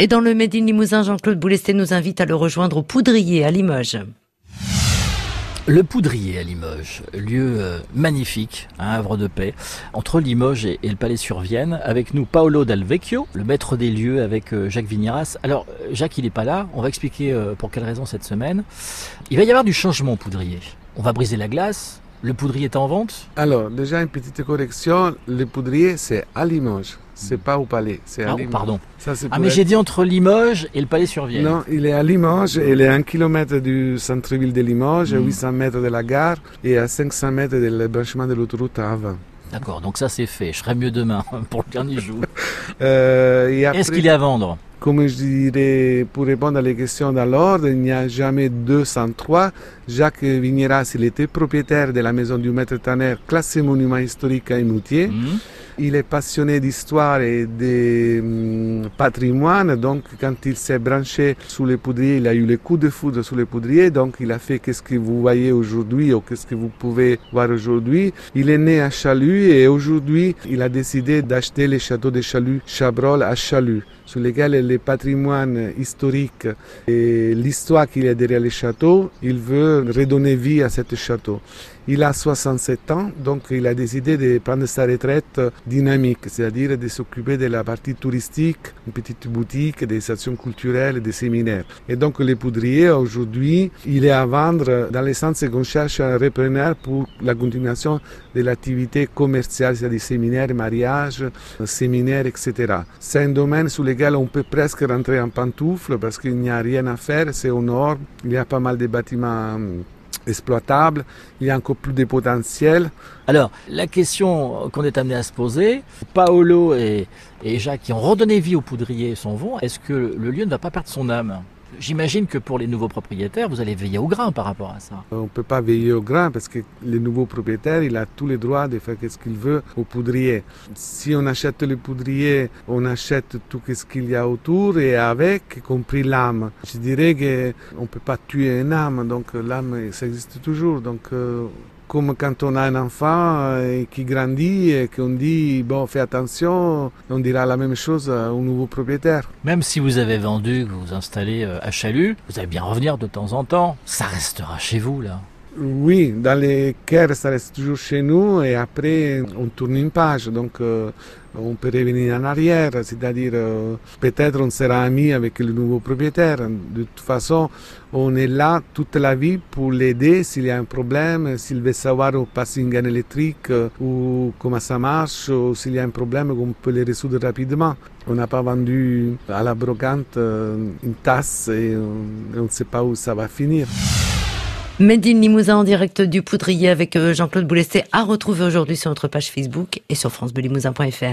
Et dans le Made in Limousin, Jean-Claude Boulesté nous invite à le rejoindre au Poudrier à Limoges. Le Poudrier à Limoges, lieu euh, magnifique, un havre de paix, entre Limoges et, le Palais sur Vienne. Avec nous, Paolo Dalvecchio, le maître des lieux avec euh, Jacques Vigneras. Alors, euh, Jacques, il n'est pas là. On va expliquer pour quelle raison cette semaine. Il va y avoir du changement au Poudrier. On va briser la glace. Le Poudrier est en vente? Alors, déjà, une petite correction. Le Poudrier, c'est à Limoges. C'est pas au palais, c'est à ah, Limoges. Pardon. ah, mais j'ai dit entre Limoges et le palais sur Vienne. Non, il est à Limoges, il est à un kilomètre du centre-ville de Limoges, à 800 hmm. mètres de la gare et à 500 mètres du branchement de l'autoroute A20. D'accord, donc ça c'est fait. Je serai mieux demain pour le dernier jour. Euh, Est-ce qu'il est à vendre? Comme je dirais, pour répondre à les questions dans il n'y a jamais 203. Jacques Vigneras, il était propriétaire de la maison du maître Tanner, classé monument historique à Émoutier. Hmm. Il est passionné d'histoire et de hum, patrimoine, donc quand il s'est branché sous les poudriers, il a eu les coups de foudre sous les poudriers, donc il a fait qu'est-ce que vous voyez aujourd'hui ou qu'est-ce que vous pouvez voir aujourd'hui. Il est né à Chalut et aujourd'hui il a décidé d'acheter les châteaux de Chalut, Chabrol à Chalut, sur lesquels les patrimoines historiques et l'histoire qu'il y a derrière les châteaux, il veut redonner vie à ce château. Il a 67 ans, donc il a décidé de prendre sa retraite dynamique, c'est-à-dire de s'occuper de la partie touristique, une petite boutique, des stations culturelles, des séminaires. Et donc le poudrier, aujourd'hui, il est à vendre dans le sens qu'on cherche un repreneur pour la continuation de l'activité commerciale, c'est-à-dire séminaires, mariages, séminaires, etc. C'est un domaine sur lequel on peut presque rentrer en pantoufle parce qu'il n'y a rien à faire, c'est au nord, il y a pas mal de bâtiments exploitable, il y a encore plus de potentiel. Alors, la question qu'on est amené à se poser, Paolo et, et Jacques qui ont redonné vie au poudrier s'en vont, est-ce que le lieu ne va pas perdre son âme? J'imagine que pour les nouveaux propriétaires, vous allez veiller au grain par rapport à ça. On ne peut pas veiller au grain parce que le nouveau propriétaire, il a tous les droits de faire ce qu'il veut au poudrier. Si on achète le poudrier, on achète tout ce qu'il y a autour et avec, y compris l'âme. Je dirais qu'on ne peut pas tuer une âme, donc l'âme, ça existe toujours. Donc euh, comme quand on a un enfant qui grandit et qu'on dit bon fais attention, on dira la même chose au nouveau propriétaire. Même si vous avez vendu, que vous vous installez euh, à Chalut, vous allez bien revenir de temps en temps. Ça restera chez vous là. Oui, dans les cœurs, ça reste toujours chez nous et après, on tourne une page. Donc, euh, on peut revenir en arrière, c'est-à-dire euh, peut-être on sera amis avec le nouveau propriétaire. De toute façon, on est là toute la vie pour l'aider s'il y a un problème, s'il veut savoir au passing en électrique euh, ou comment ça marche, ou s'il y a un problème, on peut le résoudre rapidement. On n'a pas vendu à la brocante une tasse et on ne sait pas où ça va finir. Medine Limousin en direct du Poudrier avec euh, Jean-Claude Boulesté à retrouver aujourd'hui sur notre page Facebook et sur francebelimousin.fr.